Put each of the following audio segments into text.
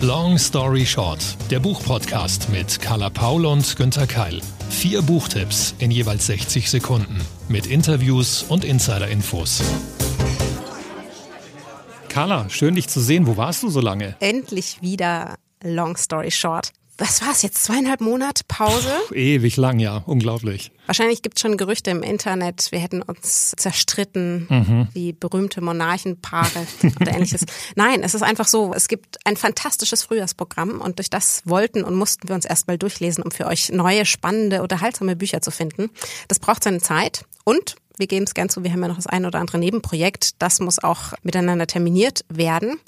Long Story Short, der Buchpodcast mit Carla Paul und Günther Keil. Vier Buchtipps in jeweils 60 Sekunden mit Interviews und Insider-Infos. Carla, schön dich zu sehen. Wo warst du so lange? Endlich wieder Long Story Short was war es jetzt, zweieinhalb Monate Pause? Puh, ewig lang, ja, unglaublich. Wahrscheinlich gibt es schon Gerüchte im Internet, wir hätten uns zerstritten, mhm. wie berühmte Monarchenpaare oder ähnliches. Nein, es ist einfach so, es gibt ein fantastisches Frühjahrsprogramm und durch das wollten und mussten wir uns erstmal durchlesen, um für euch neue, spannende, unterhaltsame Bücher zu finden. Das braucht seine Zeit und wir geben es gern zu, wir haben ja noch das ein oder andere Nebenprojekt. Das muss auch miteinander terminiert werden.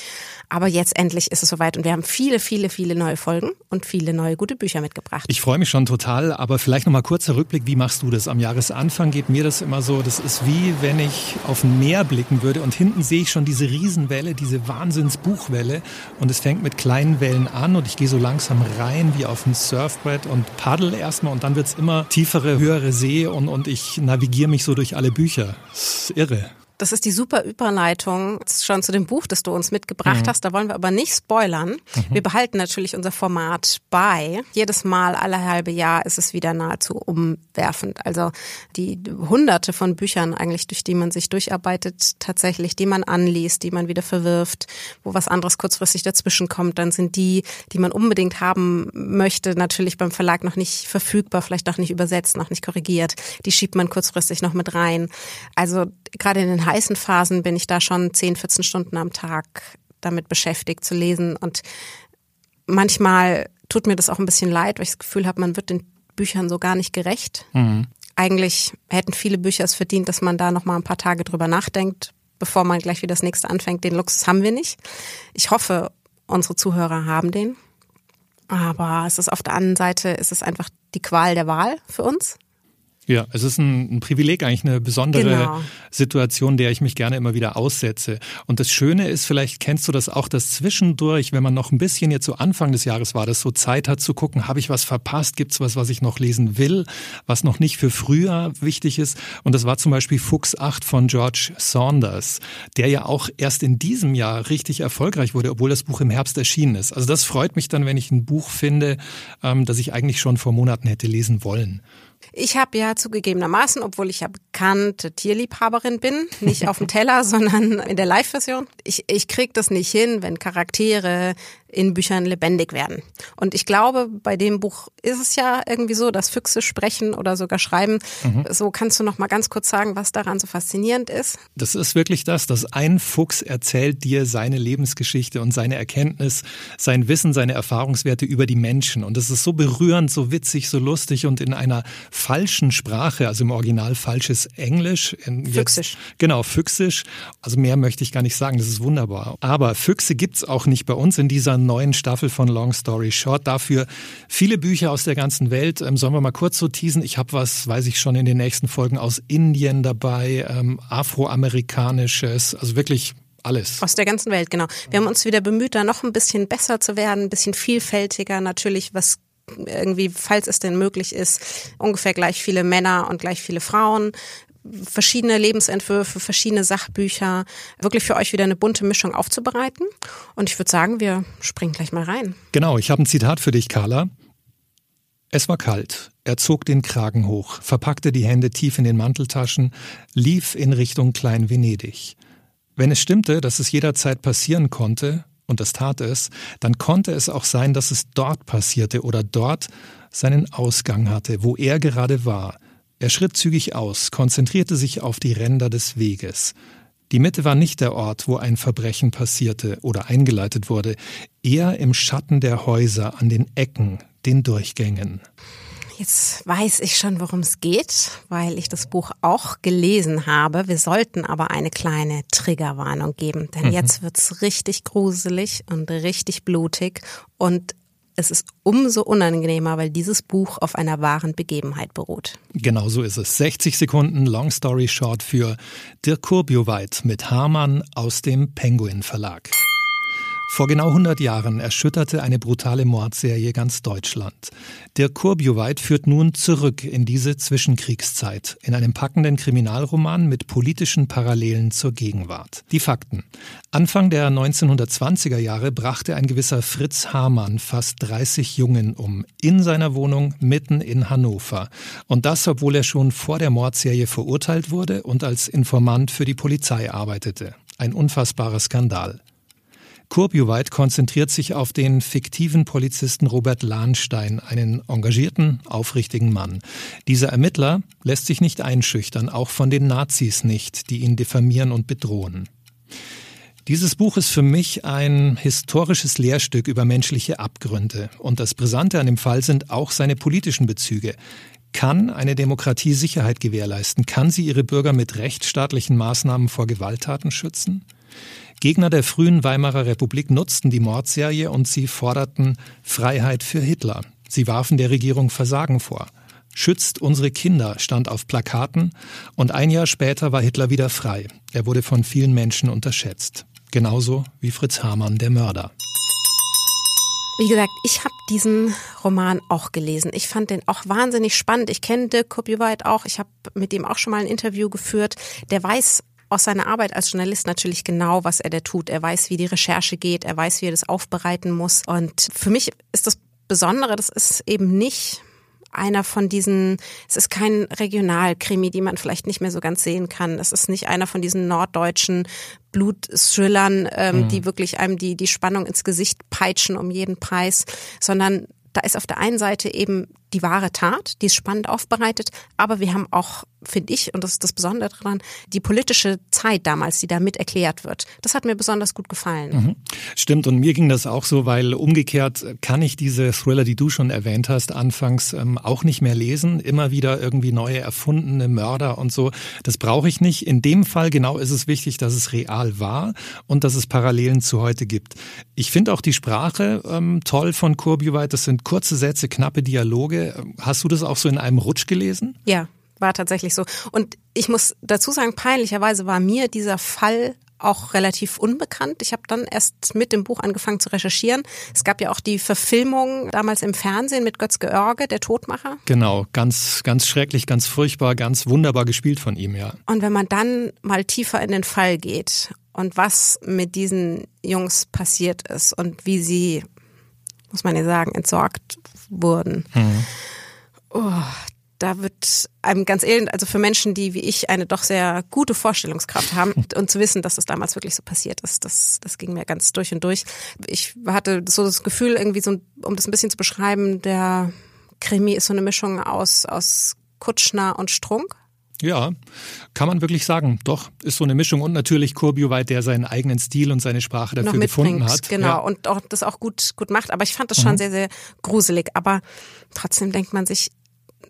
Aber jetzt endlich ist es soweit und wir haben viele, viele, viele neue Folgen und viele neue gute Bücher mitgebracht. Ich freue mich schon total, aber vielleicht nochmal kurzer Rückblick. Wie machst du das? Am Jahresanfang geht mir das immer so, das ist wie wenn ich auf ein Meer blicken würde und hinten sehe ich schon diese Riesenwelle, diese Wahnsinnsbuchwelle und es fängt mit kleinen Wellen an und ich gehe so langsam rein wie auf ein Surfbrett und paddel erstmal und dann wird es immer tiefere, höhere See und, und ich navigiere mich so durch alle Bücher. Das ist irre. Das ist die super Überleitung schon zu dem Buch, das du uns mitgebracht mhm. hast. Da wollen wir aber nicht spoilern. Mhm. Wir behalten natürlich unser Format bei. Jedes Mal, alle halbe Jahr ist es wieder nahezu umwerfend. Also die hunderte von Büchern eigentlich, durch die man sich durcharbeitet, tatsächlich, die man anliest, die man wieder verwirft, wo was anderes kurzfristig dazwischen kommt, dann sind die, die man unbedingt haben möchte, natürlich beim Verlag noch nicht verfügbar, vielleicht noch nicht übersetzt, noch nicht korrigiert. Die schiebt man kurzfristig noch mit rein. Also gerade in den heißen Phasen bin ich da schon 10, 14 Stunden am Tag damit beschäftigt zu lesen und manchmal tut mir das auch ein bisschen leid, weil ich das Gefühl habe, man wird den Büchern so gar nicht gerecht. Mhm. Eigentlich hätten viele Bücher es verdient, dass man da noch mal ein paar Tage drüber nachdenkt, bevor man gleich wieder das nächste anfängt. Den Luxus haben wir nicht. Ich hoffe, unsere Zuhörer haben den. Aber es ist auf der anderen Seite, ist es einfach die Qual der Wahl für uns. Ja, es ist ein, ein Privileg, eigentlich eine besondere genau. Situation, der ich mich gerne immer wieder aussetze. Und das Schöne ist, vielleicht kennst du das auch, dass zwischendurch, wenn man noch ein bisschen jetzt zu so Anfang des Jahres war, das so Zeit hat zu gucken, habe ich was verpasst, gibt es was, was ich noch lesen will, was noch nicht für früher wichtig ist. Und das war zum Beispiel Fuchs 8 von George Saunders, der ja auch erst in diesem Jahr richtig erfolgreich wurde, obwohl das Buch im Herbst erschienen ist. Also das freut mich dann, wenn ich ein Buch finde, ähm, das ich eigentlich schon vor Monaten hätte lesen wollen. Ich habe ja zugegebenermaßen, obwohl ich ja bekannte Tierliebhaberin bin, nicht auf dem Teller, sondern in der Live-Version. Ich, ich krieg das nicht hin, wenn Charaktere in Büchern lebendig werden. Und ich glaube, bei dem Buch ist es ja irgendwie so, dass Füchse sprechen oder sogar schreiben. Mhm. So kannst du noch mal ganz kurz sagen, was daran so faszinierend ist? Das ist wirklich das, dass ein Fuchs erzählt dir seine Lebensgeschichte und seine Erkenntnis, sein Wissen, seine Erfahrungswerte über die Menschen. Und das ist so berührend, so witzig, so lustig und in einer falschen Sprache, also im Original falsches Englisch. Füchsisch. genau, füchsisch. Also mehr möchte ich gar nicht sagen, das ist wunderbar. Aber Füchse gibt's auch nicht bei uns in dieser neuen Staffel von Long Story Short. Dafür viele Bücher aus der ganzen Welt. Ähm, sollen wir mal kurz so teasen? Ich habe was, weiß ich schon, in den nächsten Folgen aus Indien dabei, ähm, afroamerikanisches, also wirklich alles. Aus der ganzen Welt, genau. Wir haben uns wieder bemüht, da noch ein bisschen besser zu werden, ein bisschen vielfältiger, natürlich, was irgendwie, falls es denn möglich ist, ungefähr gleich viele Männer und gleich viele Frauen verschiedene Lebensentwürfe, verschiedene Sachbücher, wirklich für euch wieder eine bunte Mischung aufzubereiten. Und ich würde sagen, wir springen gleich mal rein. Genau, ich habe ein Zitat für dich, Carla. Es war kalt. Er zog den Kragen hoch, verpackte die Hände tief in den Manteltaschen, lief in Richtung Klein Venedig. Wenn es stimmte, dass es jederzeit passieren konnte, und das tat es, dann konnte es auch sein, dass es dort passierte oder dort seinen Ausgang hatte, wo er gerade war – er schritt zügig aus, konzentrierte sich auf die Ränder des Weges. Die Mitte war nicht der Ort, wo ein Verbrechen passierte oder eingeleitet wurde, eher im Schatten der Häuser, an den Ecken, den Durchgängen. Jetzt weiß ich schon, worum es geht, weil ich das Buch auch gelesen habe. Wir sollten aber eine kleine Triggerwarnung geben, denn mhm. jetzt wird's richtig gruselig und richtig blutig und es ist umso unangenehmer, weil dieses Buch auf einer wahren Begebenheit beruht. Genau so ist es. 60 Sekunden Long Story Short für Dirk Kurbioweit mit Hamann aus dem Penguin Verlag. Vor genau 100 Jahren erschütterte eine brutale Mordserie ganz Deutschland. Dirk Kurbioweit führt nun zurück in diese Zwischenkriegszeit, in einem packenden Kriminalroman mit politischen Parallelen zur Gegenwart. Die Fakten. Anfang der 1920er Jahre brachte ein gewisser Fritz Hamann fast 30 Jungen um, in seiner Wohnung mitten in Hannover. Und das, obwohl er schon vor der Mordserie verurteilt wurde und als Informant für die Polizei arbeitete. Ein unfassbarer Skandal. Kurbioweit konzentriert sich auf den fiktiven Polizisten Robert Lahnstein, einen engagierten, aufrichtigen Mann. Dieser Ermittler lässt sich nicht einschüchtern, auch von den Nazis nicht, die ihn diffamieren und bedrohen. Dieses Buch ist für mich ein historisches Lehrstück über menschliche Abgründe. Und das Brisante an dem Fall sind auch seine politischen Bezüge. Kann eine Demokratie Sicherheit gewährleisten? Kann sie ihre Bürger mit rechtsstaatlichen Maßnahmen vor Gewalttaten schützen? Gegner der frühen Weimarer Republik nutzten die Mordserie und sie forderten Freiheit für Hitler. Sie warfen der Regierung Versagen vor. Schützt unsere Kinder stand auf Plakaten und ein Jahr später war Hitler wieder frei. Er wurde von vielen Menschen unterschätzt. Genauso wie Fritz Hamann, der Mörder. Wie gesagt, ich habe diesen Roman auch gelesen. Ich fand den auch wahnsinnig spannend. Ich kenne Dirk Copyright auch. Ich habe mit ihm auch schon mal ein Interview geführt. Der weiß aus seiner Arbeit als Journalist natürlich genau, was er da tut. Er weiß, wie die Recherche geht, er weiß, wie er das aufbereiten muss. Und für mich ist das Besondere, das ist eben nicht einer von diesen, es ist kein Regionalkrimi, die man vielleicht nicht mehr so ganz sehen kann. Es ist nicht einer von diesen norddeutschen Blutthrillern, ähm, mhm. die wirklich einem die, die Spannung ins Gesicht peitschen um jeden Preis, sondern da ist auf der einen Seite eben die wahre Tat, die ist spannend aufbereitet, aber wir haben auch, finde ich, und das ist das Besondere daran, die politische Zeit damals, die da mit erklärt wird. Das hat mir besonders gut gefallen. Mhm. Stimmt, und mir ging das auch so, weil umgekehrt kann ich diese Thriller, die du schon erwähnt hast, anfangs ähm, auch nicht mehr lesen. Immer wieder irgendwie neue erfundene Mörder und so. Das brauche ich nicht. In dem Fall genau ist es wichtig, dass es real war und dass es Parallelen zu heute gibt. Ich finde auch die Sprache ähm, toll von Kurbiweit. Das sind kurze Sätze, knappe Dialoge Hast du das auch so in einem Rutsch gelesen? Ja, war tatsächlich so. Und ich muss dazu sagen, peinlicherweise war mir dieser Fall auch relativ unbekannt. Ich habe dann erst mit dem Buch angefangen zu recherchieren. Es gab ja auch die Verfilmung damals im Fernsehen mit Götz George, der Todmacher. Genau, ganz, ganz schrecklich, ganz furchtbar, ganz wunderbar gespielt von ihm, ja. Und wenn man dann mal tiefer in den Fall geht und was mit diesen Jungs passiert ist und wie sie, muss man ja sagen, entsorgt wurden. Mhm. Oh, da wird einem ganz elend, also für Menschen, die wie ich eine doch sehr gute Vorstellungskraft haben und zu wissen, dass das damals wirklich so passiert ist, das, das ging mir ganz durch und durch. Ich hatte so das Gefühl, irgendwie so, um das ein bisschen zu beschreiben, der Krimi ist so eine Mischung aus, aus Kutschner und Strunk. Ja, kann man wirklich sagen. Doch, ist so eine Mischung und natürlich Kurbioweit, der seinen eigenen Stil und seine Sprache dafür gefunden hat. Genau, ja. und auch das auch gut, gut macht. Aber ich fand das schon mhm. sehr, sehr gruselig. Aber trotzdem denkt man sich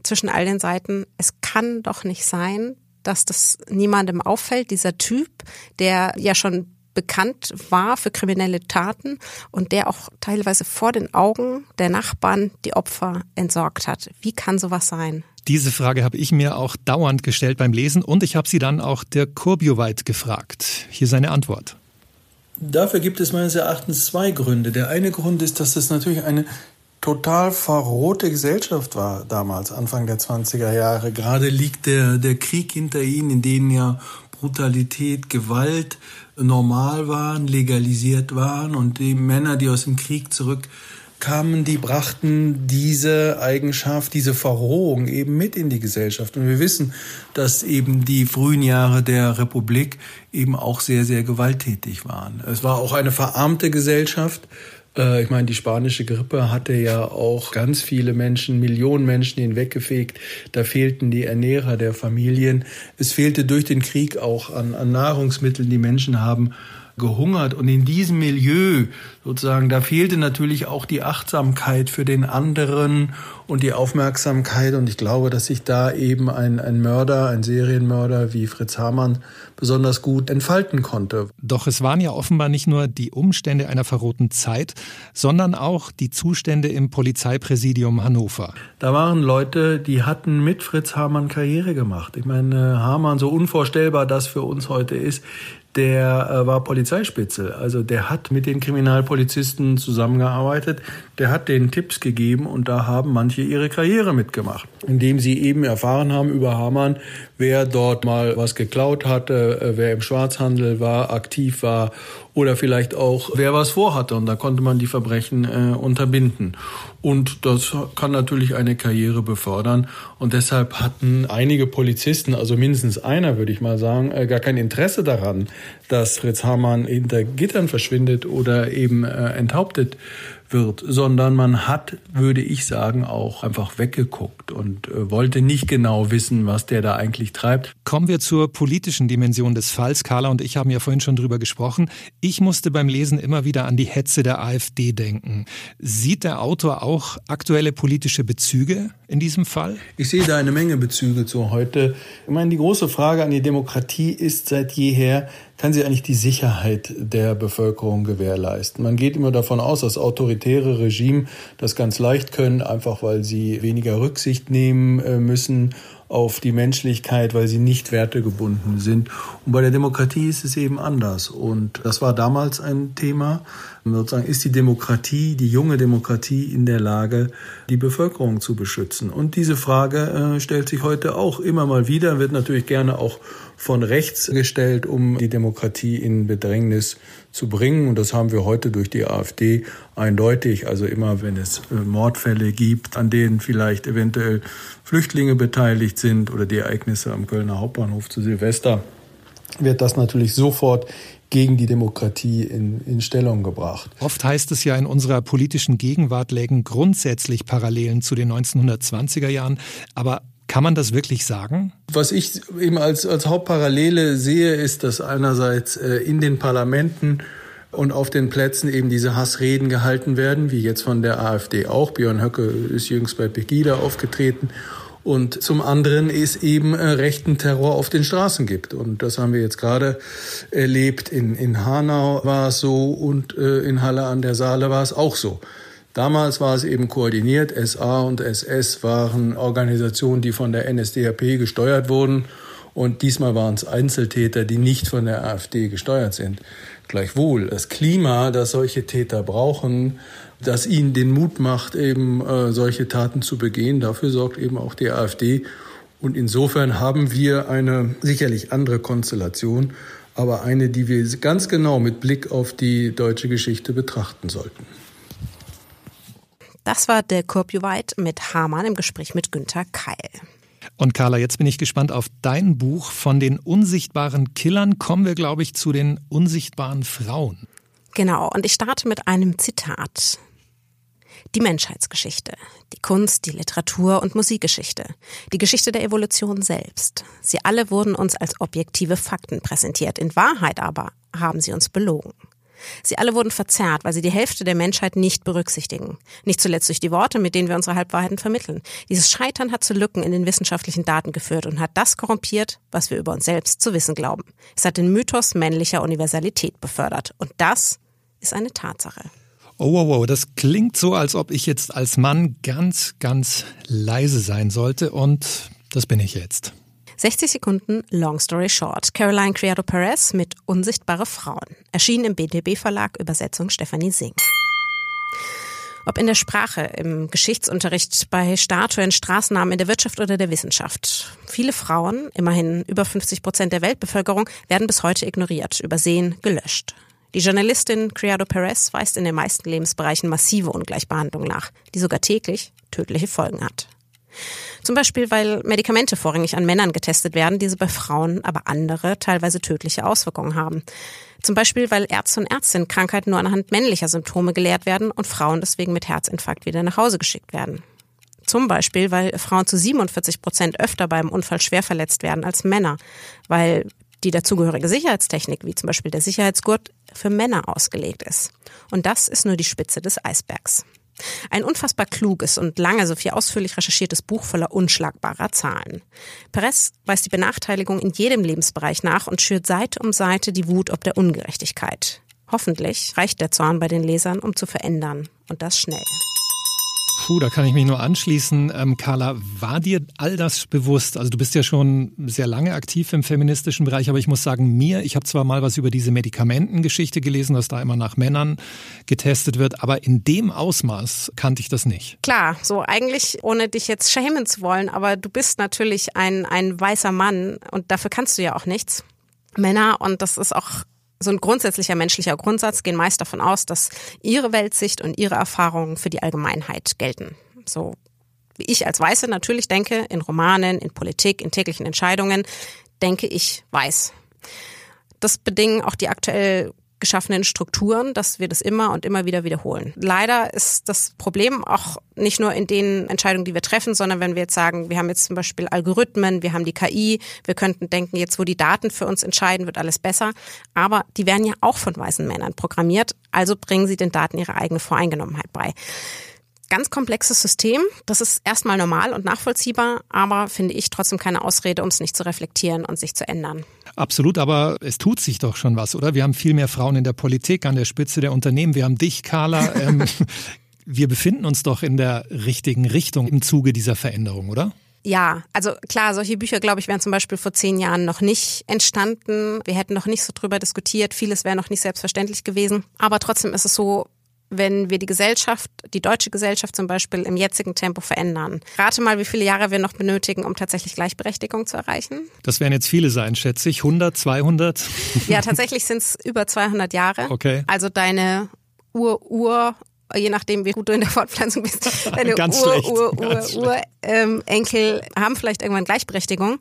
zwischen all den Seiten, es kann doch nicht sein, dass das niemandem auffällt, dieser Typ, der ja schon bekannt war für kriminelle Taten und der auch teilweise vor den Augen der Nachbarn die Opfer entsorgt hat. Wie kann sowas sein? Diese Frage habe ich mir auch dauernd gestellt beim Lesen und ich habe sie dann auch der Kurbioweit gefragt. Hier seine Antwort. Dafür gibt es meines Erachtens zwei Gründe. Der eine Grund ist, dass es natürlich eine total verrohte Gesellschaft war damals, Anfang der 20er Jahre. Gerade liegt der, der Krieg hinter ihnen, in dem ja Brutalität, Gewalt normal waren, legalisiert waren und die Männer, die aus dem Krieg zurück kamen, die brachten diese Eigenschaft, diese Verrohung eben mit in die Gesellschaft. Und wir wissen, dass eben die frühen Jahre der Republik eben auch sehr, sehr gewalttätig waren. Es war auch eine verarmte Gesellschaft. Äh, ich meine, die spanische Grippe hatte ja auch ganz viele Menschen, Millionen Menschen hinweggefegt. Da fehlten die Ernährer der Familien. Es fehlte durch den Krieg auch an, an Nahrungsmitteln. Die Menschen haben gehungert und in diesem Milieu sozusagen, da fehlte natürlich auch die Achtsamkeit für den anderen und die Aufmerksamkeit und ich glaube, dass sich da eben ein, ein Mörder, ein Serienmörder wie Fritz Hamann besonders gut entfalten konnte. Doch es waren ja offenbar nicht nur die Umstände einer verroten Zeit, sondern auch die Zustände im Polizeipräsidium Hannover. Da waren Leute, die hatten mit Fritz Hamann Karriere gemacht. Ich meine, Hamann, so unvorstellbar das für uns heute ist, der äh, war Polizeispitze. Also der hat mit den Kriminalpolizisten zusammengearbeitet, der hat denen Tipps gegeben und da haben manche ihre Karriere mitgemacht, indem sie eben erfahren haben über Hamann, wer dort mal was geklaut hatte, äh, wer im Schwarzhandel war, aktiv war oder vielleicht auch wer was vorhatte und da konnte man die Verbrechen äh, unterbinden. Und das kann natürlich eine Karriere befördern. Und deshalb hatten einige Polizisten, also mindestens einer, würde ich mal sagen, äh, gar kein Interesse daran, dass Fritz Hamann hinter Gittern verschwindet oder eben äh, enthauptet wird, sondern man hat, würde ich sagen, auch einfach weggeguckt und äh, wollte nicht genau wissen, was der da eigentlich treibt. Kommen wir zur politischen Dimension des Falls. Carla und ich haben ja vorhin schon drüber gesprochen. Ich musste beim Lesen immer wieder an die Hetze der AfD denken. Sieht der Autor auch aktuelle politische Bezüge in diesem Fall? Ich sehe da eine Menge Bezüge zu heute. Ich meine, die große Frage an die Demokratie ist seit jeher, kann sie eigentlich die Sicherheit der Bevölkerung gewährleisten. Man geht immer davon aus, dass autoritäre Regime das ganz leicht können, einfach weil sie weniger Rücksicht nehmen äh, müssen auf die Menschlichkeit, weil sie nicht wertegebunden sind. Und bei der Demokratie ist es eben anders. Und das war damals ein Thema. Sozusagen ist die Demokratie, die junge Demokratie in der Lage, die Bevölkerung zu beschützen? Und diese Frage äh, stellt sich heute auch immer mal wieder, wird natürlich gerne auch von rechts gestellt, um die Demokratie in Bedrängnis zu bringen. Und das haben wir heute durch die AfD eindeutig. Also immer, wenn es äh, Mordfälle gibt, an denen vielleicht eventuell Flüchtlinge beteiligt sind oder die Ereignisse am Kölner Hauptbahnhof zu Silvester, wird das natürlich sofort gegen die Demokratie in, in Stellung gebracht. Oft heißt es ja, in unserer politischen Gegenwart lägen grundsätzlich Parallelen zu den 1920er Jahren. Aber kann man das wirklich sagen? Was ich eben als, als Hauptparallele sehe, ist, dass einerseits äh, in den Parlamenten und auf den Plätzen eben diese Hassreden gehalten werden, wie jetzt von der AfD auch. Björn Höcke ist jüngst bei Pegida aufgetreten. Und zum anderen ist eben äh, rechten Terror auf den Straßen gibt. Und das haben wir jetzt gerade erlebt. In, in Hanau war es so und äh, in Halle an der Saale war es auch so. Damals war es eben koordiniert. SA und SS waren Organisationen, die von der NSDAP gesteuert wurden. Und diesmal waren es Einzeltäter, die nicht von der AfD gesteuert sind. Gleichwohl, das Klima, das solche Täter brauchen, das ihnen den Mut macht, eben äh, solche Taten zu begehen, dafür sorgt eben auch die AfD. Und insofern haben wir eine sicherlich andere Konstellation, aber eine, die wir ganz genau mit Blick auf die deutsche Geschichte betrachten sollten. Das war der Kurpjuweit mit Hamann im Gespräch mit Günter Keil. Und Carla, jetzt bin ich gespannt auf dein Buch. Von den unsichtbaren Killern kommen wir, glaube ich, zu den unsichtbaren Frauen. Genau, und ich starte mit einem Zitat. Die Menschheitsgeschichte, die Kunst, die Literatur und Musikgeschichte, die Geschichte der Evolution selbst. Sie alle wurden uns als objektive Fakten präsentiert. In Wahrheit aber haben sie uns belogen. Sie alle wurden verzerrt, weil sie die Hälfte der Menschheit nicht berücksichtigen. Nicht zuletzt durch die Worte, mit denen wir unsere Halbwahrheiten vermitteln. Dieses Scheitern hat zu Lücken in den wissenschaftlichen Daten geführt und hat das korrumpiert, was wir über uns selbst zu wissen glauben. Es hat den Mythos männlicher Universalität befördert. Und das ist eine Tatsache. Oh, wow, wow, das klingt so, als ob ich jetzt als Mann ganz, ganz leise sein sollte und das bin ich jetzt. 60 Sekunden Long Story Short. Caroline Criado Perez mit Unsichtbare Frauen. Erschienen im BTB Verlag, Übersetzung Stephanie Singh. Ob in der Sprache, im Geschichtsunterricht, bei Statuen, Straßennamen, in der Wirtschaft oder der Wissenschaft. Viele Frauen, immerhin über 50 Prozent der Weltbevölkerung, werden bis heute ignoriert, übersehen, gelöscht. Die Journalistin Criado Perez weist in den meisten Lebensbereichen massive Ungleichbehandlung nach, die sogar täglich tödliche Folgen hat. Zum Beispiel, weil Medikamente vorrangig an Männern getestet werden, diese bei Frauen aber andere, teilweise tödliche Auswirkungen haben. Zum Beispiel, weil Ärzte und Ärztinnen Krankheiten nur anhand männlicher Symptome gelehrt werden und Frauen deswegen mit Herzinfarkt wieder nach Hause geschickt werden. Zum Beispiel, weil Frauen zu 47 Prozent öfter beim Unfall schwer verletzt werden als Männer, weil die dazugehörige Sicherheitstechnik, wie zum Beispiel der Sicherheitsgurt, für Männer ausgelegt ist. Und das ist nur die Spitze des Eisbergs. Ein unfassbar kluges und lange sowie ausführlich recherchiertes Buch voller unschlagbarer Zahlen. Perez weist die Benachteiligung in jedem Lebensbereich nach und schürt Seite um Seite die Wut ob der Ungerechtigkeit. Hoffentlich reicht der Zorn bei den Lesern, um zu verändern. Und das schnell. Puh, da kann ich mich nur anschließen. Ähm, Carla, war dir all das bewusst? Also du bist ja schon sehr lange aktiv im feministischen Bereich, aber ich muss sagen, mir, ich habe zwar mal was über diese Medikamentengeschichte gelesen, dass da immer nach Männern getestet wird, aber in dem Ausmaß kannte ich das nicht. Klar, so eigentlich, ohne dich jetzt schämen zu wollen, aber du bist natürlich ein, ein weißer Mann und dafür kannst du ja auch nichts. Männer, und das ist auch so ein grundsätzlicher menschlicher Grundsatz gehen meist davon aus, dass ihre Weltsicht und ihre Erfahrungen für die Allgemeinheit gelten. So wie ich als Weiße natürlich denke, in Romanen, in Politik, in täglichen Entscheidungen, denke ich weiß. Das bedingen auch die aktuell geschaffenen Strukturen, dass wir das immer und immer wieder wiederholen. Leider ist das Problem auch nicht nur in den Entscheidungen, die wir treffen, sondern wenn wir jetzt sagen, wir haben jetzt zum Beispiel Algorithmen, wir haben die KI, wir könnten denken, jetzt wo die Daten für uns entscheiden, wird alles besser. Aber die werden ja auch von weißen Männern programmiert, also bringen sie den Daten ihre eigene Voreingenommenheit bei ganz komplexes System. Das ist erstmal normal und nachvollziehbar, aber finde ich trotzdem keine Ausrede, um es nicht zu reflektieren und sich zu ändern. Absolut, aber es tut sich doch schon was, oder? Wir haben viel mehr Frauen in der Politik, an der Spitze der Unternehmen. Wir haben dich, Carla. Ähm, wir befinden uns doch in der richtigen Richtung im Zuge dieser Veränderung, oder? Ja, also klar, solche Bücher, glaube ich, wären zum Beispiel vor zehn Jahren noch nicht entstanden. Wir hätten noch nicht so drüber diskutiert. Vieles wäre noch nicht selbstverständlich gewesen. Aber trotzdem ist es so, wenn wir die Gesellschaft, die deutsche Gesellschaft zum Beispiel im jetzigen Tempo verändern. Rate mal, wie viele Jahre wir noch benötigen, um tatsächlich Gleichberechtigung zu erreichen. Das werden jetzt viele sein, schätze ich. 100, 200? Ja, tatsächlich sind es über 200 Jahre. Okay. Also deine Ur-Ur je nachdem, wie gut du in der Fortpflanzung bist, deine Ganz Ur, schlecht. Ur, Ur, Ur, ähm, Enkel haben vielleicht irgendwann Gleichberechtigung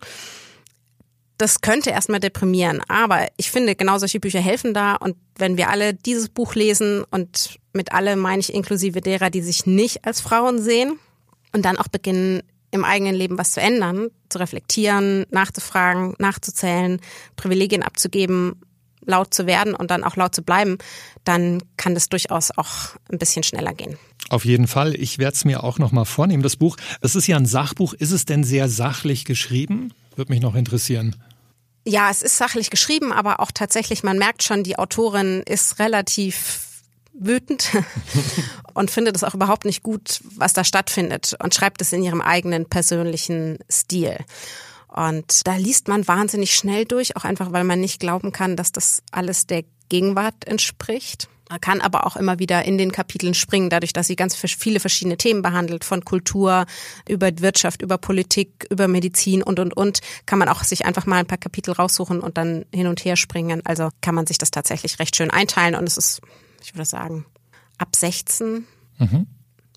das könnte erstmal deprimieren. Aber ich finde, genau solche Bücher helfen da. Und wenn wir alle dieses Buch lesen und mit alle meine ich inklusive derer, die sich nicht als Frauen sehen und dann auch beginnen, im eigenen Leben was zu ändern, zu reflektieren, nachzufragen, nachzuzählen, Privilegien abzugeben, laut zu werden und dann auch laut zu bleiben, dann kann das durchaus auch ein bisschen schneller gehen. Auf jeden Fall. Ich werde es mir auch nochmal vornehmen, das Buch. Das ist ja ein Sachbuch. Ist es denn sehr sachlich geschrieben? Würde mich noch interessieren. Ja, es ist sachlich geschrieben, aber auch tatsächlich, man merkt schon, die Autorin ist relativ wütend und findet es auch überhaupt nicht gut, was da stattfindet und schreibt es in ihrem eigenen persönlichen Stil. Und da liest man wahnsinnig schnell durch, auch einfach, weil man nicht glauben kann, dass das alles der Gegenwart entspricht. Man kann aber auch immer wieder in den Kapiteln springen, dadurch, dass sie ganz viele verschiedene Themen behandelt, von Kultur über Wirtschaft, über Politik, über Medizin und, und, und, kann man auch sich einfach mal ein paar Kapitel raussuchen und dann hin und her springen. Also kann man sich das tatsächlich recht schön einteilen und es ist, ich würde sagen, ab 16 mhm.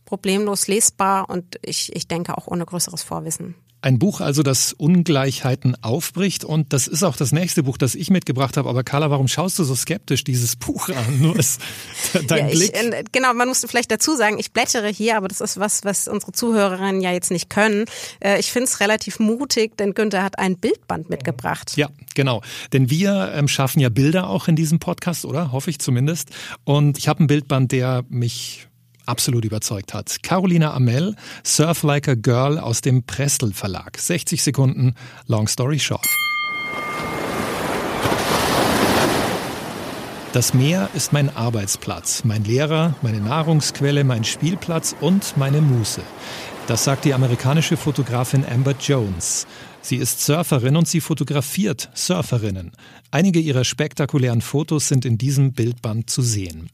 problemlos lesbar und ich, ich denke auch ohne größeres Vorwissen. Ein Buch also, das Ungleichheiten aufbricht und das ist auch das nächste Buch, das ich mitgebracht habe. Aber Carla, warum schaust du so skeptisch dieses Buch an? Nur ist dein ja, Blick. Ich, äh, genau, man musste vielleicht dazu sagen, ich blättere hier, aber das ist was, was unsere Zuhörerinnen ja jetzt nicht können. Äh, ich finde es relativ mutig, denn Günther hat ein Bildband mitgebracht. Ja, genau. Denn wir ähm, schaffen ja Bilder auch in diesem Podcast, oder? Hoffe ich zumindest. Und ich habe ein Bildband, der mich absolut überzeugt hat. Carolina Amel, Surf Like a Girl aus dem Prestel Verlag. 60 Sekunden, Long Story Short. Das Meer ist mein Arbeitsplatz, mein Lehrer, meine Nahrungsquelle, mein Spielplatz und meine Muße. Das sagt die amerikanische Fotografin Amber Jones. Sie ist Surferin und sie fotografiert Surferinnen. Einige ihrer spektakulären Fotos sind in diesem Bildband zu sehen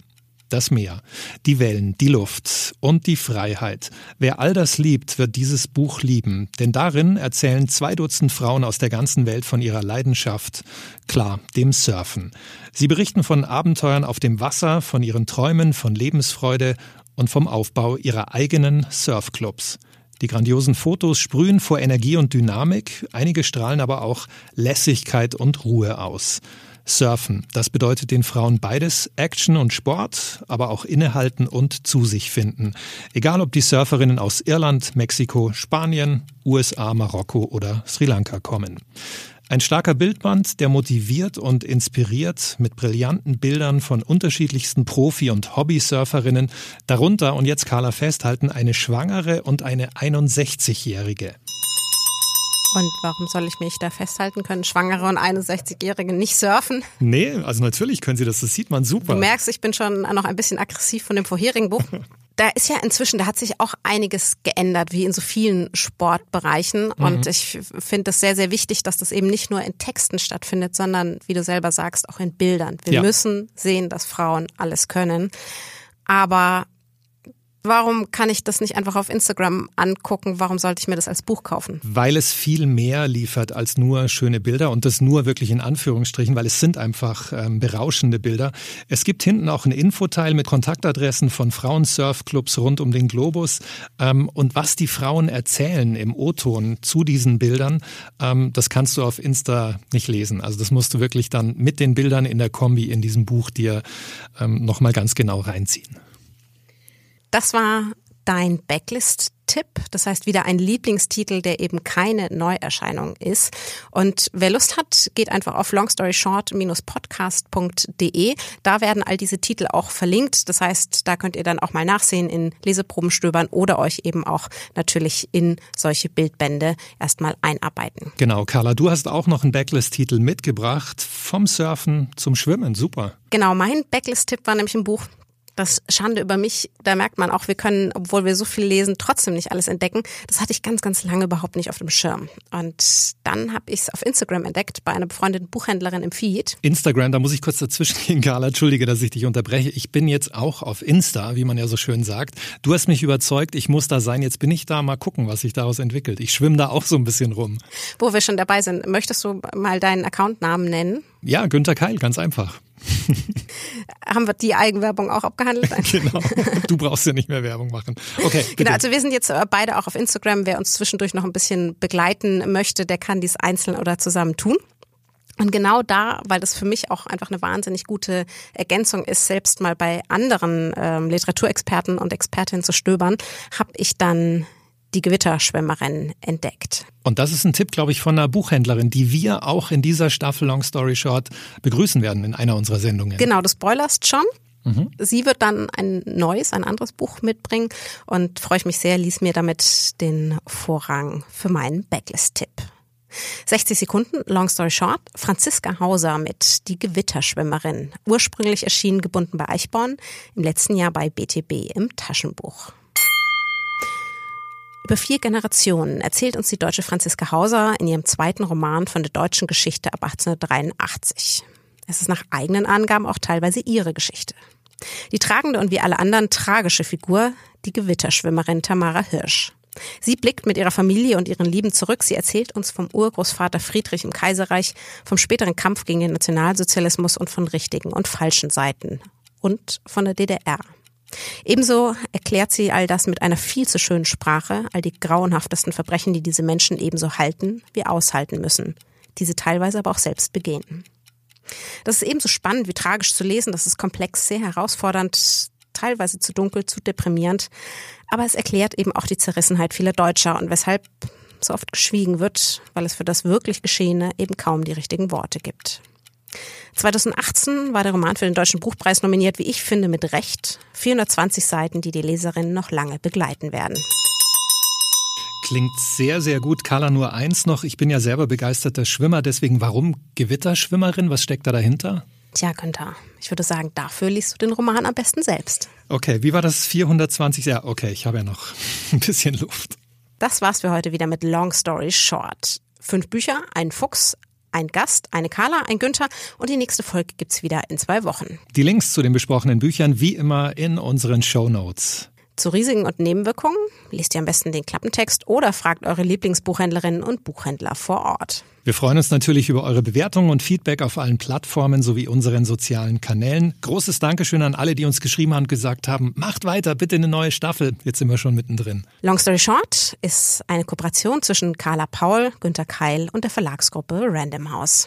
das Meer, die Wellen, die Luft und die Freiheit. Wer all das liebt, wird dieses Buch lieben, denn darin erzählen zwei Dutzend Frauen aus der ganzen Welt von ihrer Leidenschaft, klar, dem Surfen. Sie berichten von Abenteuern auf dem Wasser, von ihren Träumen, von Lebensfreude und vom Aufbau ihrer eigenen Surfclubs. Die grandiosen Fotos sprühen vor Energie und Dynamik, einige strahlen aber auch Lässigkeit und Ruhe aus. Surfen. Das bedeutet den Frauen beides, Action und Sport, aber auch innehalten und zu sich finden. Egal ob die Surferinnen aus Irland, Mexiko, Spanien, USA, Marokko oder Sri Lanka kommen. Ein starker Bildband, der motiviert und inspiriert mit brillanten Bildern von unterschiedlichsten Profi- und Hobby-Surferinnen, darunter, und jetzt Carla festhalten, eine Schwangere und eine 61-Jährige. Und warum soll ich mich da festhalten können? Schwangere und 61-Jährige nicht surfen? Nee, also natürlich können sie das, das sieht man super. Du merkst, ich bin schon noch ein bisschen aggressiv von dem vorherigen Buch. da ist ja inzwischen, da hat sich auch einiges geändert, wie in so vielen Sportbereichen. Mhm. Und ich finde es sehr, sehr wichtig, dass das eben nicht nur in Texten stattfindet, sondern, wie du selber sagst, auch in Bildern. Wir ja. müssen sehen, dass Frauen alles können. Aber Warum kann ich das nicht einfach auf Instagram angucken? Warum sollte ich mir das als Buch kaufen? Weil es viel mehr liefert als nur schöne Bilder und das nur wirklich in Anführungsstrichen, weil es sind einfach ähm, berauschende Bilder. Es gibt hinten auch einen Infoteil mit Kontaktadressen von Frauensurfclubs rund um den Globus ähm, und was die Frauen erzählen im O-Ton zu diesen Bildern, ähm, das kannst du auf Insta nicht lesen. Also das musst du wirklich dann mit den Bildern in der Kombi in diesem Buch dir ähm, nochmal ganz genau reinziehen. Das war dein Backlist-Tipp. Das heißt wieder ein Lieblingstitel, der eben keine Neuerscheinung ist. Und wer Lust hat, geht einfach auf longstoryshort-podcast.de. Da werden all diese Titel auch verlinkt. Das heißt, da könnt ihr dann auch mal nachsehen, in Leseproben stöbern oder euch eben auch natürlich in solche Bildbände erstmal einarbeiten. Genau, Carla, du hast auch noch einen Backlist-Titel mitgebracht. Vom Surfen zum Schwimmen. Super. Genau, mein Backlist-Tipp war nämlich ein Buch, das Schande über mich, da merkt man auch, wir können, obwohl wir so viel lesen, trotzdem nicht alles entdecken. Das hatte ich ganz, ganz lange überhaupt nicht auf dem Schirm. Und dann habe ich es auf Instagram entdeckt, bei einer befreundeten Buchhändlerin im Feed. Instagram, da muss ich kurz dazwischen gehen, Carla. Entschuldige, dass ich dich unterbreche. Ich bin jetzt auch auf Insta, wie man ja so schön sagt. Du hast mich überzeugt, ich muss da sein. Jetzt bin ich da. Mal gucken, was sich daraus entwickelt. Ich schwimme da auch so ein bisschen rum. Wo wir schon dabei sind, möchtest du mal deinen Accountnamen nennen? Ja, Günter Keil, ganz einfach. Haben wir die Eigenwerbung auch abgehandelt? genau. Du brauchst ja nicht mehr Werbung machen. Okay. Bitte. Genau, also wir sind jetzt äh, beide auch auf Instagram. Wer uns zwischendurch noch ein bisschen begleiten möchte, der kann dies einzeln oder zusammen tun. Und genau da, weil das für mich auch einfach eine wahnsinnig gute Ergänzung ist, selbst mal bei anderen ähm, Literaturexperten und Expertinnen zu stöbern, habe ich dann die Gewitterschwimmerin entdeckt. Und das ist ein Tipp, glaube ich, von einer Buchhändlerin, die wir auch in dieser Staffel Long Story Short begrüßen werden in einer unserer Sendungen. Genau, du spoilerst schon. Mhm. Sie wird dann ein neues, ein anderes Buch mitbringen und freue ich mich sehr, ließ mir damit den Vorrang für meinen Backlist-Tipp. 60 Sekunden, Long Story Short, Franziska Hauser mit Die Gewitterschwimmerin. Ursprünglich erschienen gebunden bei Eichborn, im letzten Jahr bei BTB im Taschenbuch. Über vier Generationen erzählt uns die deutsche Franziska Hauser in ihrem zweiten Roman von der deutschen Geschichte ab 1883. Es ist nach eigenen Angaben auch teilweise ihre Geschichte. Die tragende und wie alle anderen tragische Figur, die Gewitterschwimmerin Tamara Hirsch. Sie blickt mit ihrer Familie und ihren Lieben zurück. Sie erzählt uns vom Urgroßvater Friedrich im Kaiserreich, vom späteren Kampf gegen den Nationalsozialismus und von richtigen und falschen Seiten. Und von der DDR. Ebenso erklärt sie all das mit einer viel zu schönen Sprache, all die grauenhaftesten Verbrechen, die diese Menschen ebenso halten wie aushalten müssen, diese teilweise aber auch selbst begehen. Das ist ebenso spannend wie tragisch zu lesen, das ist komplex, sehr herausfordernd, teilweise zu dunkel, zu deprimierend, aber es erklärt eben auch die Zerrissenheit vieler Deutscher und weshalb so oft geschwiegen wird, weil es für das wirklich Geschehene eben kaum die richtigen Worte gibt. 2018 war der Roman für den Deutschen Buchpreis nominiert, wie ich finde, mit Recht. 420 Seiten, die die Leserinnen noch lange begleiten werden. Klingt sehr, sehr gut. Carla, nur eins noch. Ich bin ja selber begeisterter Schwimmer, deswegen warum Gewitterschwimmerin? Was steckt da dahinter? Tja, Günther, ich würde sagen, dafür liest du den Roman am besten selbst. Okay, wie war das 420? Ja, okay, ich habe ja noch ein bisschen Luft. Das war's für heute wieder mit Long Story Short. Fünf Bücher, ein Fuchs, ein Gast, eine Carla, ein Günther und die nächste Folge gibt's wieder in zwei Wochen. Die Links zu den besprochenen Büchern wie immer in unseren Show Notes. Zu Risiken und Nebenwirkungen lest ihr am besten den Klappentext oder fragt eure Lieblingsbuchhändlerinnen und Buchhändler vor Ort. Wir freuen uns natürlich über eure Bewertungen und Feedback auf allen Plattformen sowie unseren sozialen Kanälen. Großes Dankeschön an alle, die uns geschrieben haben und gesagt haben, macht weiter, bitte eine neue Staffel. Jetzt sind wir schon mittendrin. Long Story Short ist eine Kooperation zwischen Carla Paul, Günter Keil und der Verlagsgruppe Random House.